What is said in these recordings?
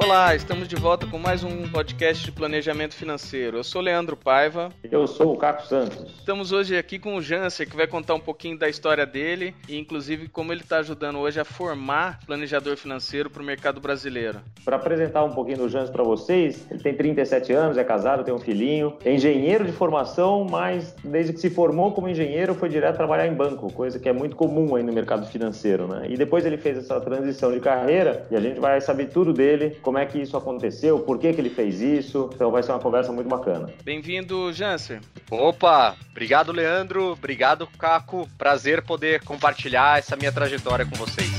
Olá, estamos de volta com mais um podcast de planejamento financeiro. Eu sou Leandro Paiva. Eu sou o Caco Santos. Estamos hoje aqui com o Janser, que vai contar um pouquinho da história dele e, inclusive, como ele está ajudando hoje a formar planejador financeiro para o mercado brasileiro. Para apresentar um pouquinho do Janser para vocês, ele tem 37 anos, é casado, tem um filhinho, é engenheiro de formação, mas desde que se formou como engenheiro foi direto trabalhar em banco, coisa que é muito comum aí no mercado financeiro, né? E depois ele fez essa transição de carreira e a gente vai saber tudo dele como é que isso aconteceu, por que, que ele fez isso. Então vai ser uma conversa muito bacana. Bem-vindo, Janser. Opa, obrigado, Leandro. Obrigado, Caco. Prazer poder compartilhar essa minha trajetória com vocês.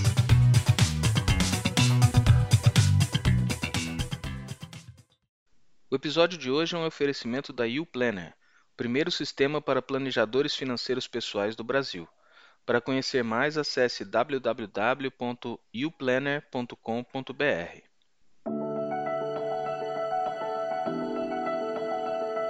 O episódio de hoje é um oferecimento da YouPlanner, o primeiro sistema para planejadores financeiros pessoais do Brasil. Para conhecer mais, acesse www.uplanner.com.br.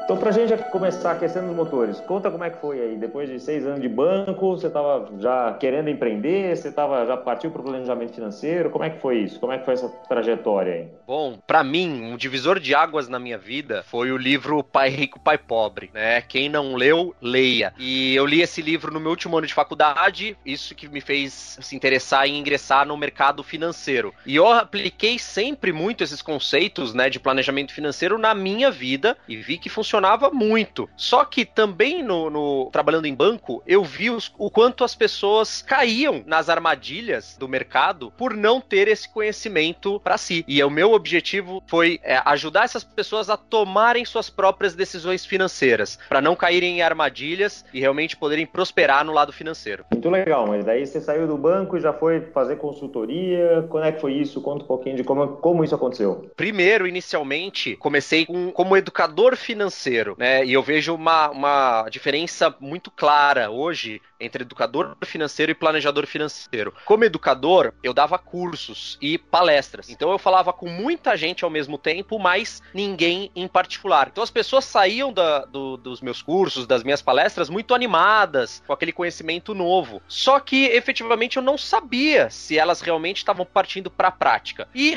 Então, para a gente começar aquecendo os motores, conta como é que foi aí. Depois de seis anos de banco, você estava já querendo empreender, você tava, já partiu para o planejamento financeiro. Como é que foi isso? Como é que foi essa trajetória aí? Bom, para mim, um divisor de águas na minha vida foi o livro Pai Rico, Pai Pobre. Né? Quem não leu, leia. E eu li esse livro no meu último ano de faculdade, isso que me fez se interessar em ingressar no mercado financeiro. E eu apliquei sempre muito esses conceitos né, de planejamento financeiro na minha vida e vi que funcionava funcionava muito. Só que também no, no trabalhando em banco, eu vi os, o quanto as pessoas caíam nas armadilhas do mercado por não ter esse conhecimento para si. E o meu objetivo foi é, ajudar essas pessoas a tomarem suas próprias decisões financeiras, para não caírem em armadilhas e realmente poderem prosperar no lado financeiro. Muito legal, mas daí você saiu do banco e já foi fazer consultoria. Como é que foi isso? Conta um pouquinho de como, como isso aconteceu. Primeiro, inicialmente, comecei com, como educador financeiro financeiro, né? E eu vejo uma, uma diferença muito clara hoje entre educador financeiro e planejador financeiro. Como educador, eu dava cursos e palestras. Então eu falava com muita gente ao mesmo tempo, mas ninguém em particular. Então as pessoas saíam da, do, dos meus cursos, das minhas palestras, muito animadas, com aquele conhecimento novo. Só que efetivamente eu não sabia se elas realmente estavam partindo para a prática. E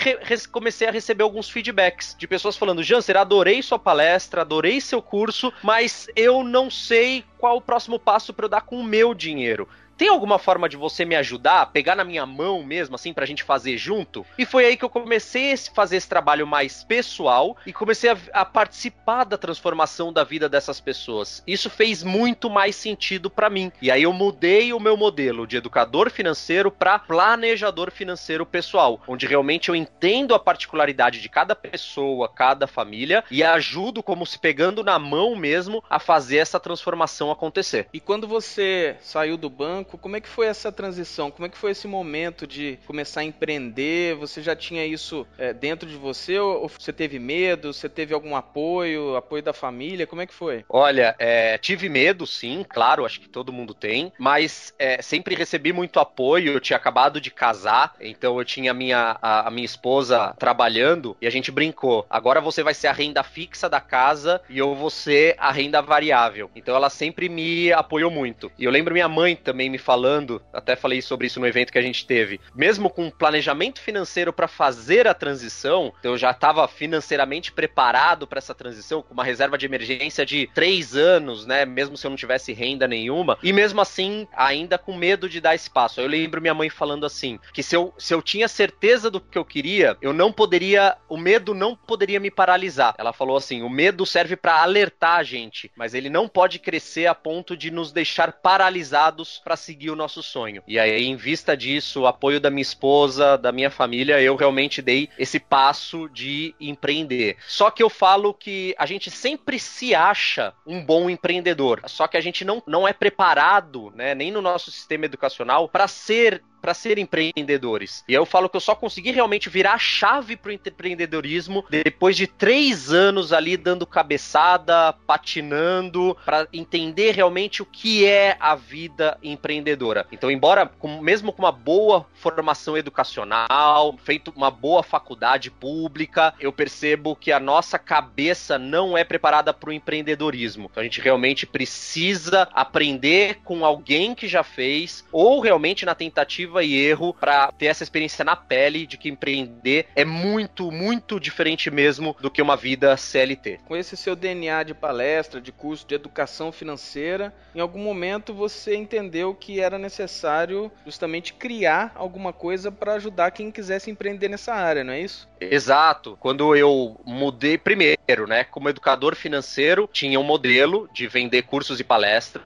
comecei a receber alguns feedbacks de pessoas falando: Janser, adorei sua palestra, adorei seu curso, mas eu não sei qual o próximo passo para eu dar com o meu dinheiro tem alguma forma de você me ajudar, pegar na minha mão mesmo, assim, pra gente fazer junto? E foi aí que eu comecei a fazer esse trabalho mais pessoal e comecei a, a participar da transformação da vida dessas pessoas. Isso fez muito mais sentido para mim. E aí eu mudei o meu modelo de educador financeiro para planejador financeiro pessoal, onde realmente eu entendo a particularidade de cada pessoa, cada família e ajudo como se pegando na mão mesmo a fazer essa transformação acontecer. E quando você saiu do banco, como é que foi essa transição? Como é que foi esse momento de começar a empreender? Você já tinha isso é, dentro de você ou você teve medo? Você teve algum apoio, apoio da família? Como é que foi? Olha, é, tive medo, sim, claro, acho que todo mundo tem, mas é, sempre recebi muito apoio. Eu tinha acabado de casar, então eu tinha a minha, a, a minha esposa trabalhando e a gente brincou. Agora você vai ser a renda fixa da casa e eu vou ser a renda variável. Então ela sempre me apoiou muito. E eu lembro minha mãe também me falando, até falei sobre isso no evento que a gente teve, mesmo com planejamento financeiro para fazer a transição, eu já estava financeiramente preparado para essa transição, com uma reserva de emergência de três anos, né? Mesmo se eu não tivesse renda nenhuma, e mesmo assim, ainda com medo de dar espaço. Eu lembro minha mãe falando assim: que se eu, se eu tinha certeza do que eu queria, eu não poderia, o medo não poderia me paralisar. Ela falou assim: o medo serve para alertar a gente, mas ele não pode crescer a ponto de nos deixar paralisados para seguir o nosso sonho. E aí, em vista disso, o apoio da minha esposa, da minha família, eu realmente dei esse passo de empreender. Só que eu falo que a gente sempre se acha um bom empreendedor, só que a gente não, não é preparado, né, nem no nosso sistema educacional, para ser para ser empreendedores. E eu falo que eu só consegui realmente virar a chave pro empreendedorismo depois de três anos ali dando cabeçada, patinando, para entender realmente o que é a vida empreendedora. Então, embora com, mesmo com uma boa formação educacional, feito uma boa faculdade pública, eu percebo que a nossa cabeça não é preparada para o empreendedorismo. Então, a gente realmente precisa aprender com alguém que já fez ou realmente na tentativa tentativa e erro para ter essa experiência na pele de que empreender é muito, muito diferente mesmo do que uma vida CLT. Com esse seu DNA de palestra, de curso de educação financeira, em algum momento você entendeu que era necessário justamente criar alguma coisa para ajudar quem quisesse empreender nessa área, não é isso? Exato. Quando eu mudei primeiro, né, como educador financeiro, tinha um modelo de vender cursos e palestras.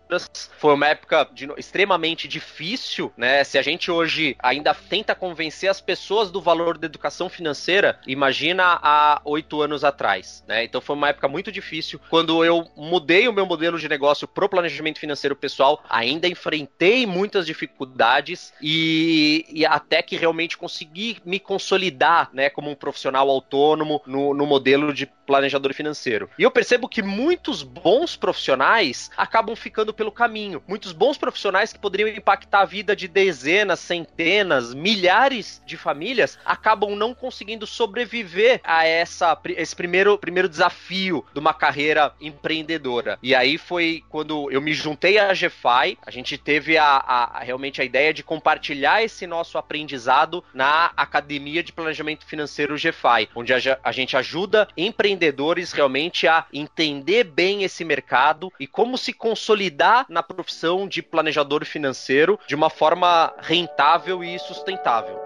Foi uma época de, extremamente difícil, né? Se a gente hoje ainda tenta convencer as pessoas do valor da educação financeira, imagina há oito anos atrás, né? Então foi uma época muito difícil. Quando eu mudei o meu modelo de negócio pro planejamento financeiro pessoal, ainda enfrentei muitas dificuldades e, e até que realmente consegui me consolidar, né, como um profissional autônomo no, no modelo de planejador financeiro. E eu percebo que muitos bons profissionais acabam ficando pelo caminho. Muitos bons profissionais que poderiam impactar a vida de dezenas, centenas, milhares de famílias acabam não conseguindo sobreviver a essa, esse primeiro, primeiro desafio de uma carreira empreendedora. E aí foi quando eu me juntei à GFI, a gente teve a, a, realmente a ideia de compartilhar esse nosso aprendizado na Academia de Planejamento Financeiro GFI, onde a, a gente ajuda empreendedores realmente a entender bem esse mercado e como se consolidar na profissão de planejador financeiro de uma forma rentável e sustentável.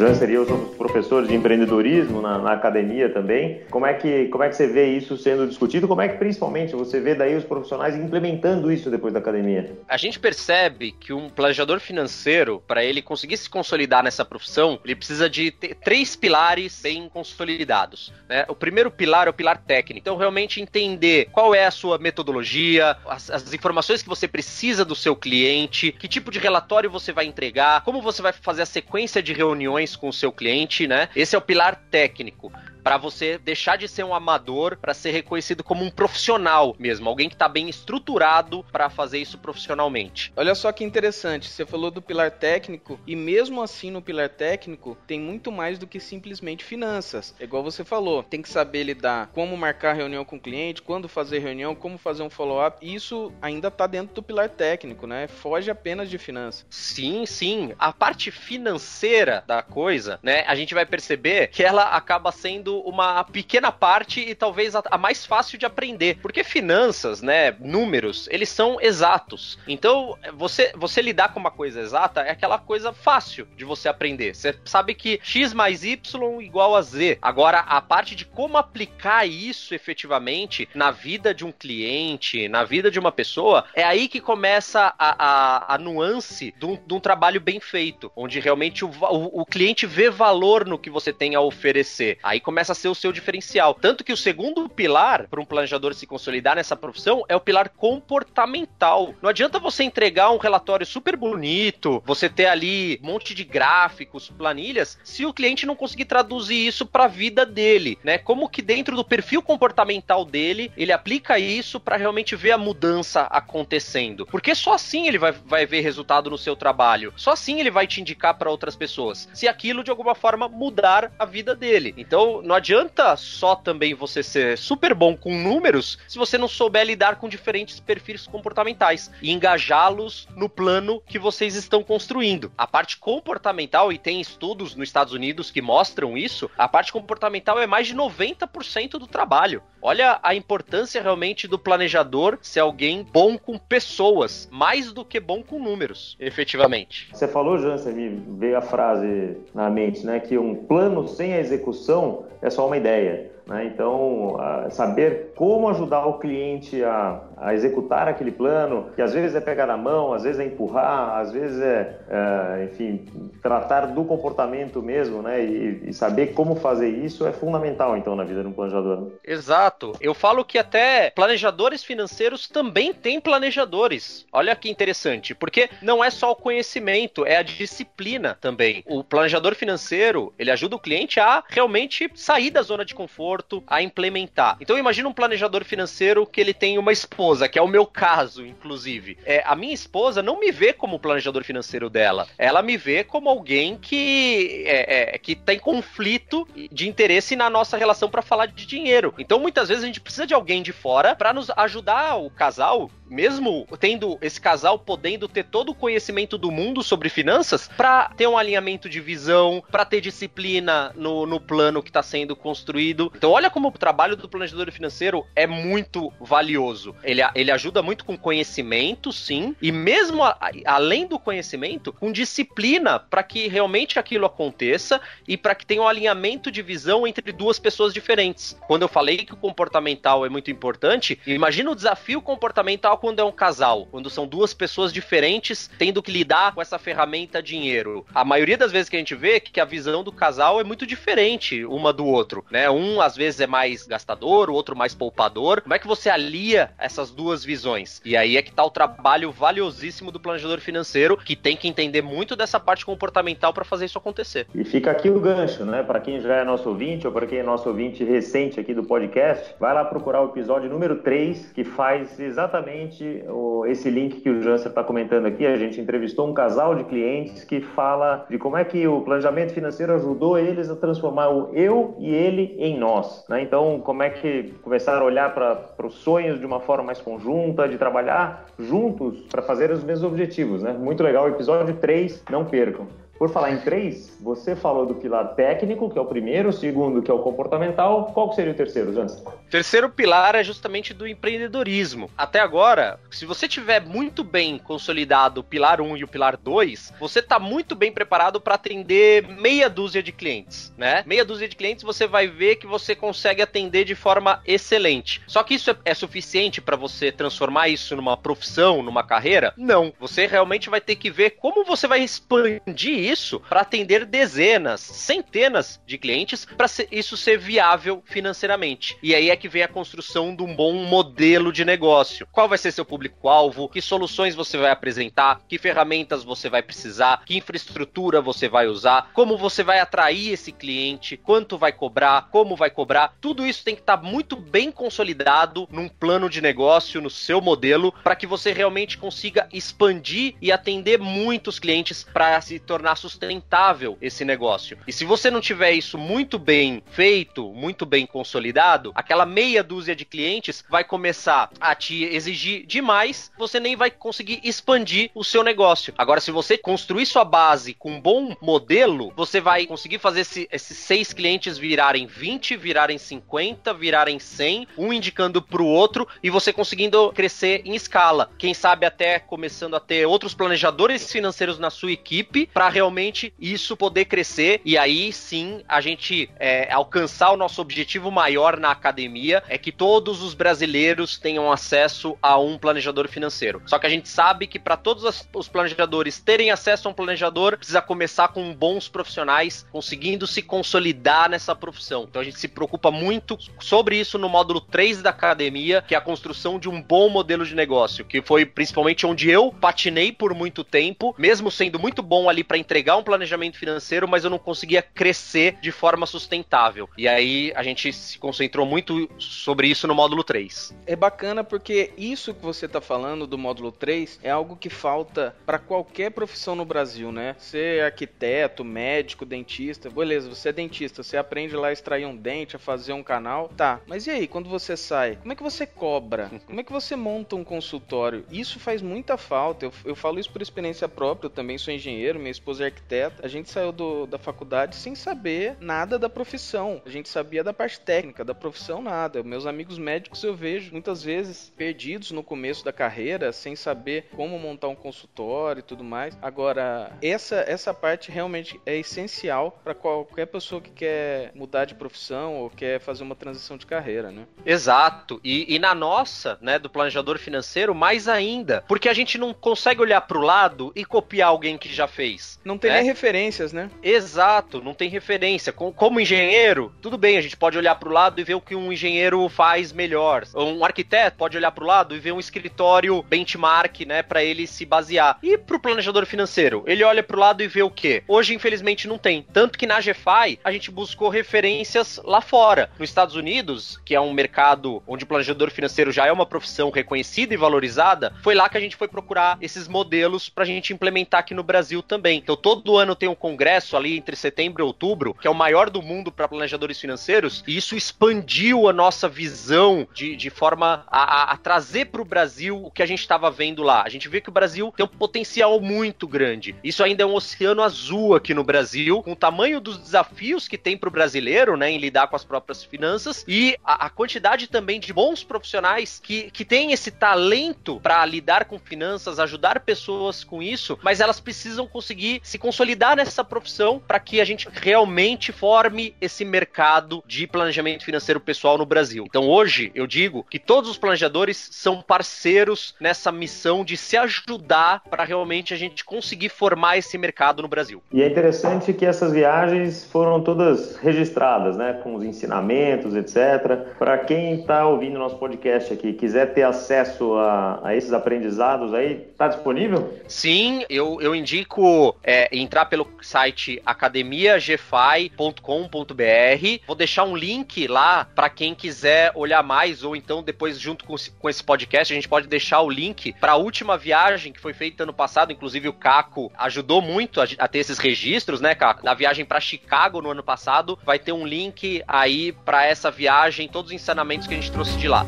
Jean seria os professores de empreendedorismo na, na, academia também. Como é, que, como é que você vê isso sendo discutido? Como é que principalmente você vê daí os profissionais implementando isso depois da academia? A gente percebe que um planejador financeiro, para ele conseguir se consolidar nessa profissão, ele precisa de três pilares bem consolidados. Né? O primeiro pilar é o pilar técnico. Então, realmente entender qual é a sua metodologia, as, as informações que você precisa do seu cliente, que tipo de relatório você vai entregar, como você vai fazer a sequência de reuniões com o seu cliente, né? Esse é o pilar técnico para você deixar de ser um amador para ser reconhecido como um profissional mesmo, alguém que está bem estruturado para fazer isso profissionalmente. Olha só que interessante, você falou do pilar técnico e mesmo assim no pilar técnico tem muito mais do que simplesmente finanças. É igual você falou, tem que saber lidar como marcar reunião com o cliente, quando fazer reunião, como fazer um follow-up. Isso ainda está dentro do pilar técnico, né? Foge apenas de finanças. Sim, sim. A parte financeira da coisa, né? A gente vai perceber que ela acaba sendo sendo uma pequena parte e talvez a, a, mais fácil de aprender. Porque finanças, né, números, eles são exatos. Então, você, você lidar com uma coisa exata é aquela coisa fácil de você aprender. Você sabe que x mais y igual a z. Agora, a parte de como aplicar isso efetivamente na vida de um cliente, na vida de uma pessoa, é aí que começa a, a, a nuance de um, de um, trabalho bem feito, onde realmente o, o, o cliente vê valor no que você tem a oferecer. Aí começa começa a ser o seu diferencial. Tanto que o segundo pilar para um planejador se consolidar nessa profissão é o pilar comportamental. Não adianta você entregar um relatório super bonito, você ter ali um monte de gráficos, planilhas, se o cliente não conseguir traduzir isso para a vida dele, né? Como que dentro do perfil comportamental dele, ele aplica isso para realmente ver a mudança acontecendo. Porque só assim ele vai, vai ver resultado no seu trabalho. Só assim ele vai te indicar para outras pessoas. Se aquilo de alguma forma mudar a vida dele. Então, não adianta só também você ser super bom com números se você não souber lidar com diferentes perfis comportamentais e engajá-los no plano que vocês estão construindo. A parte comportamental, e tem estudos nos Estados Unidos que mostram isso, a parte comportamental é mais de 90% do trabalho. Olha a importância realmente do planejador ser alguém bom com pessoas, mais do que bom com números, efetivamente. Você falou, Jansen, me veio a frase na mente, né, que um plano sem a execução é só uma ideia. Né? Então, saber como ajudar o cliente a, a, executar aquele plano, que às vezes é pegar na mão, às vezes é empurrar, às vezes é, é enfim, tratar do comportamento mesmo, né? E, e, saber como fazer isso é fundamental, então, na vida de um planejador. Exato. Eu falo que até planejadores financeiros também têm planejadores. Olha que interessante, porque não é só o conhecimento, é a disciplina também. O planejador financeiro, ele ajuda o cliente a realmente sair da zona de conforto, a implementar. Então imagina um planejador financeiro que ele tem uma esposa, que é o meu caso, inclusive. É, a minha esposa não me vê como planejador financeiro dela. Ela me vê como alguém que é, é que tem conflito de interesse na nossa relação para falar de dinheiro. Então muitas vezes a gente precisa de alguém de fora para nos ajudar o casal mesmo tendo esse casal podendo ter todo o conhecimento do mundo sobre finanças, para ter um alinhamento de visão, para ter disciplina no, no plano que está sendo construído. Então, olha como o trabalho do planejador financeiro é muito valioso. Ele, ele ajuda muito com conhecimento, sim, e mesmo a, além do conhecimento, com disciplina para que realmente aquilo aconteça e para que tenha um alinhamento de visão entre duas pessoas diferentes. Quando eu falei que o comportamental é muito importante, imagina o desafio comportamental quando é um casal, quando são duas pessoas diferentes tendo que lidar com essa ferramenta dinheiro. A maioria das vezes que a gente vê é que a visão do casal é muito diferente uma do outro, né? Um às vezes é mais gastador, o outro mais poupador. Como é que você alia essas duas visões? E aí é que tá o trabalho valiosíssimo do planejador financeiro, que tem que entender muito dessa parte comportamental para fazer isso acontecer. E fica aqui o gancho, né? Para quem já é nosso ouvinte ou para quem é nosso ouvinte recente aqui do podcast, vai lá procurar o episódio número 3, que faz exatamente justamente o, esse link que o Janser está comentando aqui. A gente entrevistou um casal de clientes que fala de como é que o planejamento financeiro ajudou eles a transformar o eu e ele em nós. Né? Então, como é que começaram a olhar para os sonhos de uma forma mais conjunta, de trabalhar juntos para fazer os mesmos objetivos. Né? Muito legal, episódio 3, não percam. Por falar em três, você falou do pilar técnico, que é o primeiro, o segundo, que é o comportamental. Qual seria o terceiro, Jansen? Terceiro pilar é justamente do empreendedorismo. Até agora, se você tiver muito bem consolidado o pilar 1 e o pilar 2, você está muito bem preparado para atender meia dúzia de clientes, né? Meia dúzia de clientes você vai ver que você consegue atender de forma excelente. Só que isso é suficiente para você transformar isso numa profissão, numa carreira? Não. Você realmente vai ter que ver como você vai expandir isso para atender dezenas, centenas de clientes para isso ser viável financeiramente. E aí é que vem a construção de um bom modelo de negócio. Qual vai ser seu público-alvo? Que soluções você vai apresentar? Que ferramentas você vai precisar? Que infraestrutura você vai usar? Como você vai atrair esse cliente? Quanto vai cobrar? Como vai cobrar? Tudo isso tem que estar tá muito bem consolidado num plano de negócio, no seu modelo, para que você realmente consiga expandir e atender muitos clientes para se tornar sustentável esse negócio. E se você não tiver isso muito bem feito, muito bem consolidado, aquela meia dúzia de clientes vai começar a te exigir demais, você nem vai conseguir expandir o seu negócio. Agora, se você construir sua base com um bom modelo, você vai conseguir fazer esse, esses seis clientes virarem 20, virarem 50, virarem 100, um indicando para o outro e você conseguindo crescer em escala. Quem sabe até começando a ter outros planejadores financeiros na sua equipe para realmente realmente isso poder crescer e aí sim a gente é, alcançar o nosso objetivo maior na academia é que todos os brasileiros tenham acesso a um planejador financeiro. Só que a gente sabe que para todos os planejadores terem acesso a um planejador, precisa começar com bons profissionais conseguindo se consolidar nessa profissão. Então a gente se preocupa muito sobre isso no módulo 3 da academia, que é a construção de um bom modelo de negócio, que foi principalmente onde eu patinei por muito tempo, mesmo sendo muito bom ali para entregar um planejamento financeiro, mas eu não conseguia crescer de forma sustentável. E aí a gente se concentrou muito sobre isso no módulo 3. É bacana porque isso que você está falando do módulo 3 é algo que falta para qualquer profissão no Brasil, né? Ser arquiteto, médico, dentista, beleza, você é dentista, você aprende lá a extrair um dente, a fazer um canal, tá. Mas e aí, quando você sai, como é que você cobra? Como é que você monta um consultório? Isso faz muita falta. Eu, eu falo isso por experiência própria, eu também sou engenheiro, minha esposa é arquiteto, a gente saiu do, da faculdade sem saber nada da profissão. A gente sabia da parte técnica, da profissão nada. Meus amigos médicos eu vejo muitas vezes perdidos no começo da carreira, sem saber como montar um consultório e tudo mais. Agora, essa, essa parte realmente é essencial para qualquer pessoa que quer mudar de profissão ou quer fazer uma transição de carreira, né? Exato. E, e na nossa, né, do planejador financeiro, mais ainda. Porque a gente não consegue olhar para o lado e copiar alguém que já fez. Não tem né? nem referências, né? Exato, não tem referência. Como engenheiro, tudo bem, a gente pode olhar para o lado e ver o que um engenheiro faz melhor. Um arquiteto pode olhar para o lado e ver um escritório benchmark, né, para ele se basear. E para o planejador financeiro, ele olha para o lado e vê o quê? Hoje, infelizmente, não tem. Tanto que na GFI a gente buscou referências lá fora. Nos Estados Unidos, que é um mercado onde o planejador financeiro já é uma profissão reconhecida e valorizada, foi lá que a gente foi procurar esses modelos para a gente implementar aqui no Brasil também. Então, todo ano tem um congresso ali entre setembro e outubro, que é o maior do mundo para planejadores financeiros, e isso expandiu a nossa visão de, de forma a, a, trazer para o Brasil o que a gente estava vendo lá. A gente vê que o Brasil tem um potencial muito grande. Isso ainda é um oceano azul aqui no Brasil, com o tamanho dos desafios que tem para o brasileiro, né, em lidar com as próprias finanças e a, a quantidade também de bons profissionais que, que têm esse talento para lidar com finanças, ajudar pessoas com isso, mas elas precisam conseguir se consolidar nessa profissão para que a gente realmente forme esse mercado de planejamento financeiro pessoal no Brasil. Então hoje eu digo que todos os planejadores são parceiros nessa missão de se ajudar para realmente a gente conseguir formar esse mercado no Brasil. E é interessante que essas viagens foram todas registradas, né, com os ensinamentos, etc. Para quem está ouvindo nosso podcast aqui, quiser ter acesso a, a esses aprendizados aí, está disponível? Sim, eu, eu indico é, entrar pelo site academiagfi.com.br. Vou deixar um link lá para quem quiser olhar mais, ou então depois, junto com, com esse podcast, a gente pode deixar o link para a última viagem que foi feita ano passado. Inclusive, o Caco ajudou muito a, a ter esses registros, né, Caco? Da viagem para Chicago no ano passado. Vai ter um link aí para essa viagem, todos os ensinamentos que a gente trouxe de lá.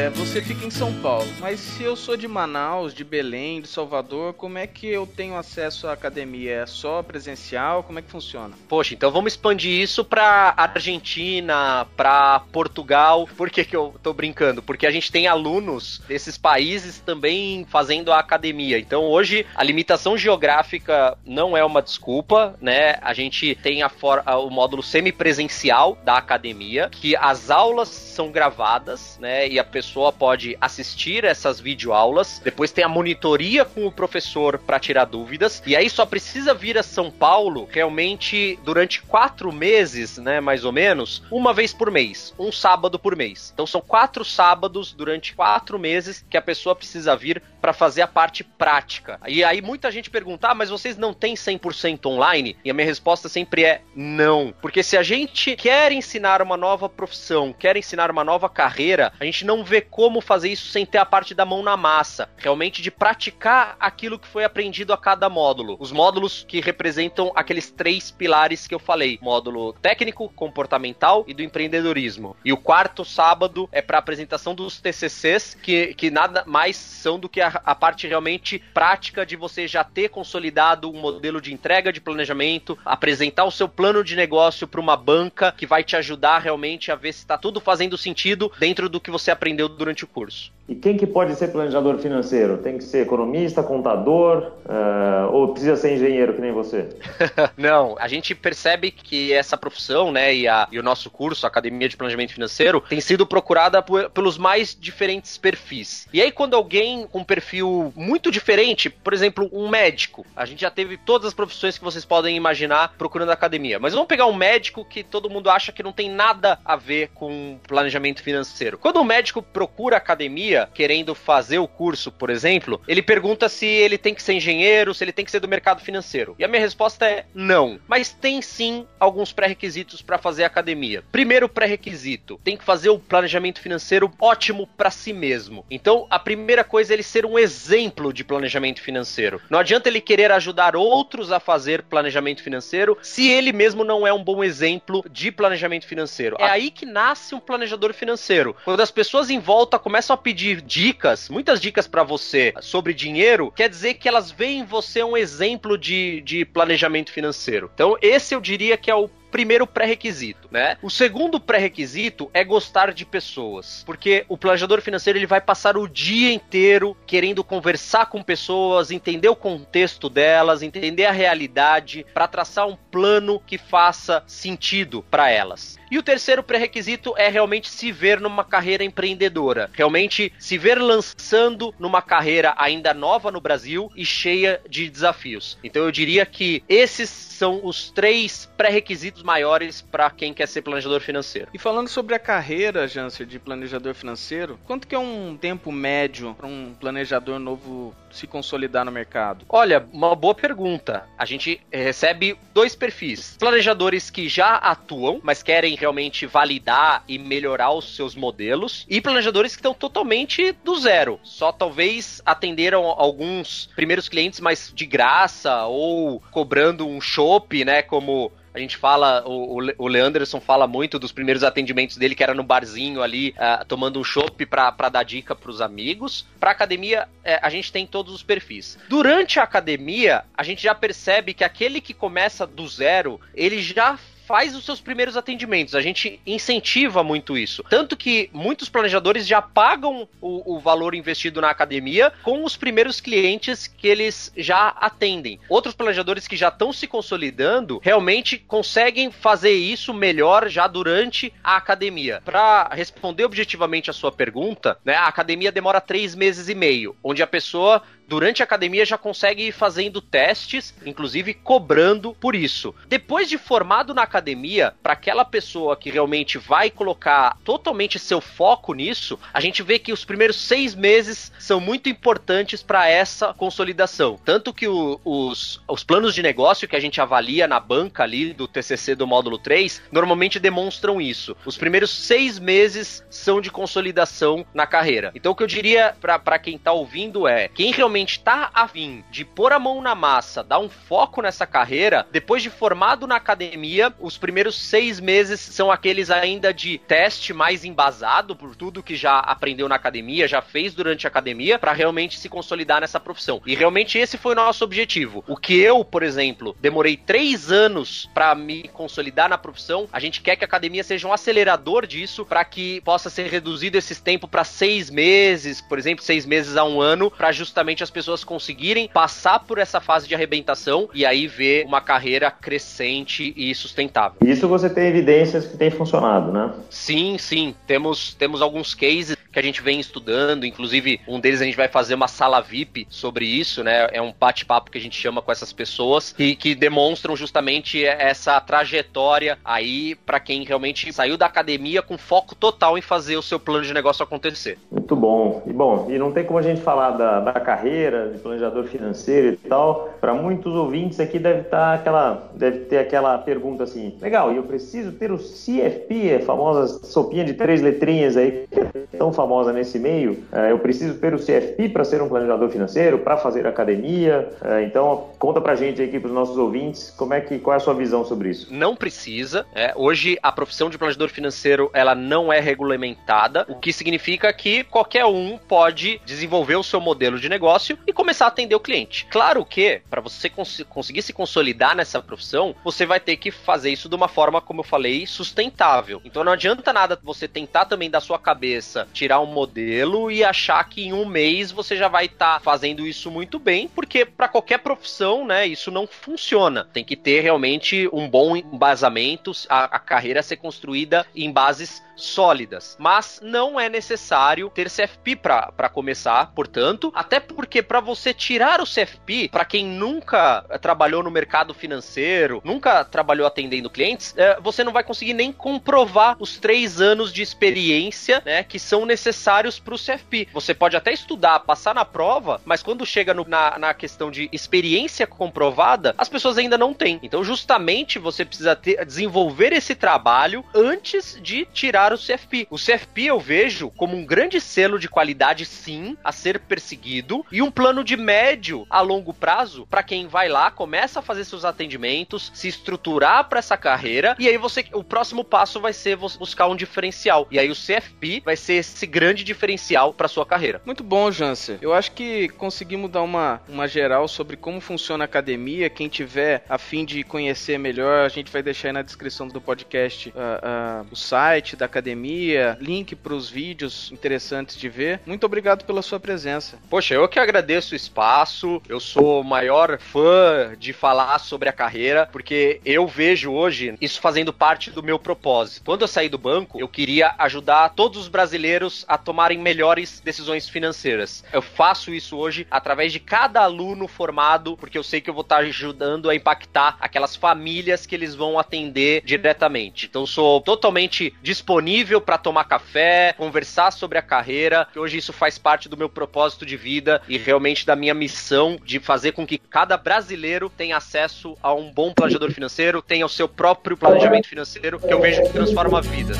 É, você fica em São Paulo, mas se eu sou de Manaus, de Belém, de Salvador, como é que eu tenho acesso à academia? É só presencial? Como é que funciona? Poxa, então vamos expandir isso para Argentina, para Portugal. Por que, que eu tô brincando? Porque a gente tem alunos desses países também fazendo a academia. Então hoje a limitação geográfica não é uma desculpa, né? A gente tem a o módulo semipresencial da academia, que as aulas são gravadas, né? E a pessoa pode assistir essas videoaulas, depois tem a monitoria com o professor para tirar dúvidas, e aí só precisa vir a São Paulo realmente durante quatro meses, né, mais ou menos, uma vez por mês, um sábado por mês. Então são quatro sábados durante quatro meses que a pessoa precisa vir para fazer a parte prática. E aí muita gente pergunta, ah, mas vocês não têm 100% online? E a minha resposta sempre é não. Porque se a gente quer ensinar uma nova profissão, quer ensinar uma nova carreira, a gente não vê como fazer isso sem ter a parte da mão na massa, realmente de praticar aquilo que foi aprendido a cada módulo. Os módulos que representam aqueles três pilares que eu falei: módulo técnico, comportamental e do empreendedorismo. E o quarto sábado é para apresentação dos TCCs, que, que nada mais são do que a, a parte realmente prática de você já ter consolidado um modelo de entrega de planejamento, apresentar o seu plano de negócio para uma banca que vai te ajudar realmente a ver se está tudo fazendo sentido dentro do que você aprendeu durante o curso. E quem que pode ser planejador financeiro? Tem que ser economista, contador, uh, ou precisa ser engenheiro que nem você? Não, a gente percebe que essa profissão, né, e, a, e, o nosso curso, a Academia de Planejamento Financeiro, tem sido procurada por, pelos mais diferentes perfis. E aí, quando alguém com um perfil muito diferente, por exemplo, um médico, a gente já teve todas as profissões que vocês podem imaginar procurando a academia. Mas vamos pegar um médico que todo mundo acha que não tem nada a ver com planejamento financeiro. Quando um médico procura a academia, querendo fazer o curso, por exemplo, ele pergunta se ele tem que ser engenheiro, se ele tem que ser do mercado financeiro. E a minha resposta é não. Mas tem sim alguns pré-requisitos para fazer academia. Primeiro pré-requisito, tem que fazer o planejamento financeiro ótimo para si mesmo. Então, a primeira coisa é ele ser um exemplo de planejamento financeiro. Não adianta ele querer ajudar outros a fazer planejamento financeiro se ele mesmo não é um bom exemplo de planejamento financeiro. É aí que nasce um planejador financeiro. Quando as pessoas em volta começam a pedir dicas, muitas dicas para você sobre dinheiro, quer dizer que elas veem em você um exemplo de, de planejamento financeiro. Então, esse eu diria que é o primeiro pré-requisito, né? O segundo pré-requisito é gostar de pessoas, porque o planejador financeiro ele vai passar o dia inteiro querendo conversar com pessoas, entender o contexto delas, entender a realidade, para traçar um plano que faça sentido para elas. E o terceiro pré-requisito é realmente se ver numa carreira empreendedora, realmente se ver lançando numa carreira ainda nova no Brasil e cheia de desafios. Então eu diria que esses são os três pré-requisitos maiores para quem quer ser planejador financeiro. E falando sobre a carreira, Janser, de planejador financeiro, quanto que é um tempo médio para um planejador novo se consolidar no mercado? Olha, uma boa pergunta. A gente recebe dois perfis: planejadores que já atuam, mas querem realmente validar e melhorar os seus modelos, e planejadores que estão totalmente do zero. Só talvez atenderam alguns primeiros clientes, mas de graça ou cobrando um chopp, né? Como a gente fala, o, o Leanderson fala muito dos primeiros atendimentos dele, que era no barzinho ali, uh, tomando um chopp pra dar dica pros amigos. Pra academia, uh, a gente tem todos os perfis. Durante a academia, a gente já percebe que aquele que começa do zero, ele já faz os seus primeiros atendimentos. A gente incentiva muito isso. Tanto que muitos planejadores já pagam o, o valor investido na academia com os primeiros clientes que eles já atendem. Outros planejadores que já estão se consolidando realmente conseguem fazer isso melhor já durante a academia. Para responder objetivamente a sua pergunta, né, a academia demora três meses e meio, onde a pessoa durante a academia já consegue ir fazendo testes, inclusive cobrando por isso. Depois de formado na academia, para aquela pessoa que realmente vai colocar totalmente seu foco nisso, a gente vê que os primeiros seis meses são muito importantes para essa consolidação. Tanto que o, os, os planos de negócio que a gente avalia na banca ali do TCC do módulo 3 normalmente demonstram isso. Os primeiros seis meses são de consolidação na carreira. Então o que eu diria para quem está ouvindo é: quem realmente realmente tá afim de pôr a mão na massa, dar um foco nessa carreira, depois de formado na academia, os primeiros seis meses são aqueles ainda de teste mais embasado por tudo que já aprendeu na academia, já fez durante a academia, para realmente se consolidar nessa profissão. E realmente esse foi o nosso objetivo. O que eu, por exemplo, demorei três anos para me consolidar na profissão, a gente quer que a academia seja um acelerador disso, para que possa ser reduzido esses tempos para seis meses, por exemplo, seis meses a um ano, para justamente as as pessoas conseguirem passar por essa fase de arrebentação e aí ver uma carreira crescente e sustentável. Isso você tem evidências que tem funcionado, né? Sim, sim. Temos, temos alguns cases que a gente vem estudando, inclusive um deles a gente vai fazer uma sala VIP sobre isso, né? É um bate-papo que a gente chama com essas pessoas e que demonstram justamente essa trajetória aí para quem realmente saiu da academia com foco total em fazer o seu plano de negócio acontecer. Muito bom. E bom, e não tem como a gente falar da, da carreira de planejador financeiro e tal. Para muitos ouvintes aqui deve estar tá aquela, deve ter aquela pergunta assim: legal, e eu preciso ter o CFP, a famosa sopinha de três letrinhas aí que é tão famosa nesse meio. É, eu preciso ter o CFP para ser um planejador financeiro, para fazer academia. É, então, conta para gente aqui, para os nossos ouvintes, como é que, qual é a sua visão sobre isso? Não precisa. É, hoje, a profissão de planejador financeiro ela não é regulamentada, o que significa que qualquer um pode desenvolver o seu modelo de negócio e começar a atender o cliente. Claro que, para você cons conseguir se consolidar nessa profissão, você vai ter que fazer isso de uma forma, como eu falei, sustentável. Então, não adianta nada você tentar também da sua cabeça tirar tirar um modelo e achar que em um mês você já vai estar tá fazendo isso muito bem, porque para qualquer profissão, né, isso não funciona. Tem que ter realmente um bom embasamento, a, a carreira ser construída em bases sólidas. Mas não é necessário ter CFP para começar, portanto, até porque para você tirar o CFP, para quem nunca trabalhou no mercado financeiro, nunca trabalhou atendendo clientes, é, você não vai conseguir nem comprovar os três anos de experiência né, que são necessários para o CFP. Você pode até estudar, passar na prova, mas quando chega no, na, na questão de experiência comprovada, as pessoas ainda não têm. Então, justamente, você precisa ter, desenvolver esse trabalho antes de tirar o CFP. O CFP eu vejo como um grande selo de qualidade, sim, a ser perseguido e um plano de médio a longo prazo para quem vai lá, começa a fazer seus atendimentos, se estruturar para essa carreira e aí você, o próximo passo vai ser buscar um diferencial. E aí o CFP vai ser esse grande diferencial para sua carreira. Muito bom, Janser. Eu acho que conseguimos dar uma, uma geral sobre como funciona a academia. Quem tiver a fim de conhecer melhor, a gente vai deixar aí na descrição do podcast uh, uh, o site da academia, link para os vídeos interessantes de ver. Muito obrigado pela sua presença. Poxa, eu que agradeço o espaço. Eu sou o maior fã de falar sobre a carreira, porque eu vejo hoje isso fazendo parte do meu propósito. Quando eu saí do banco, eu queria ajudar todos os brasileiros a tomarem melhores decisões financeiras. Eu faço isso hoje através de cada aluno formado, porque eu sei que eu vou estar ajudando a impactar aquelas famílias que eles vão atender diretamente. Então, sou totalmente disponível para tomar café, conversar sobre a carreira. Hoje isso faz parte do meu propósito de vida e realmente da minha missão de fazer com que cada brasileiro tenha acesso a um bom planejador financeiro, tenha o seu próprio planejamento financeiro, que eu vejo que transforma vidas.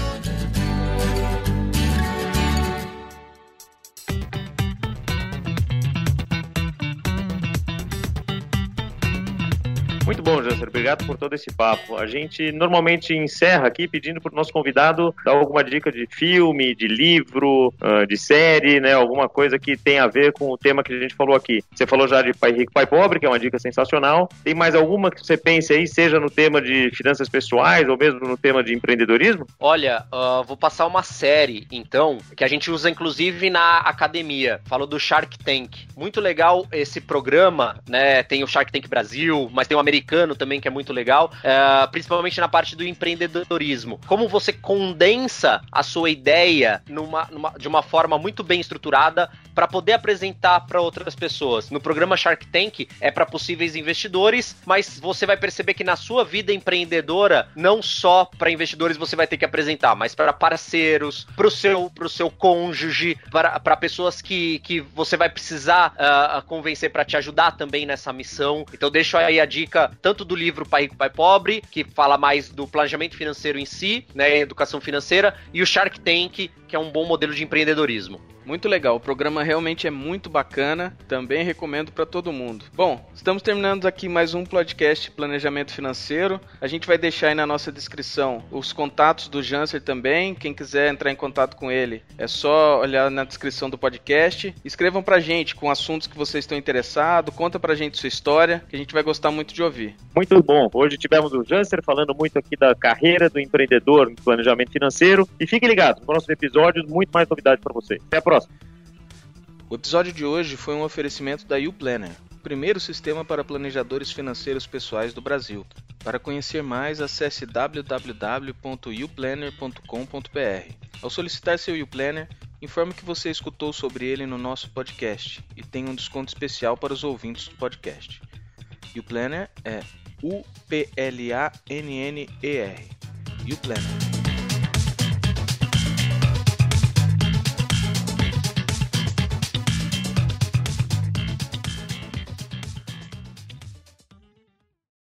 Muito bom, Janser. Obrigado por todo esse papo. A gente normalmente encerra aqui pedindo para o nosso convidado dar alguma dica de filme, de livro, ah, de série, né? Alguma coisa que tenha a ver com o tema que a gente falou aqui. Você falou já de Pai Rico, Pai Pobre, que é uma dica sensacional. Tem mais alguma que você pense aí, seja no tema de finanças pessoais ou mesmo no tema de empreendedorismo? Olha, uh, vou passar uma série, então, que a gente usa inclusive na academia. Falo do Shark Tank. Muito legal esse programa, né? Tem o Shark Tank Brasil, mas tem o americano americano também, que é muito legal, é, principalmente na parte do empreendedorismo. Como você condensa a sua ideia numa, numa de uma forma muito bem estruturada para poder apresentar para outras pessoas. No programa Shark Tank é para possíveis investidores, mas você vai perceber que na sua vida empreendedora, não só para investidores você vai ter que apresentar, mas para parceiros, para o seu, seu cônjuge, para pessoas que, que você vai precisar uh, convencer para te ajudar também nessa missão. Então deixo aí a dica tanto do livro Pai Rico, Pai Pobre, que fala mais do planejamento financeiro em si, né, educação financeira, e o Shark Tank, que é um bom modelo de empreendedorismo. Muito legal, o programa realmente é muito bacana, também recomendo para todo mundo. Bom, estamos terminando aqui mais um podcast Planejamento Financeiro. A gente vai deixar aí na nossa descrição os contatos do Janser também. Quem quiser entrar em contato com ele, é só olhar na descrição do podcast. Escrevam pra gente com assuntos que vocês estão interessados, conta pra gente sua história, que a gente vai gostar muito de ouvir. Muito bom. Hoje tivemos o Janser falando muito aqui da carreira do empreendedor no planejamento financeiro. E fiquem ligados, no próximo episódio, muito mais novidades para vocês. Até a próxima. O episódio de hoje foi um oferecimento da YouPlanner, o primeiro sistema para planejadores financeiros pessoais do Brasil. Para conhecer mais, acesse www.uplanner.com.br. Ao solicitar seu YouPlanner, informe que você escutou sobre ele no nosso podcast e tem um desconto especial para os ouvintes do podcast. YouPlanner é U-P-L-A-N-N-E-R. YouPlanner.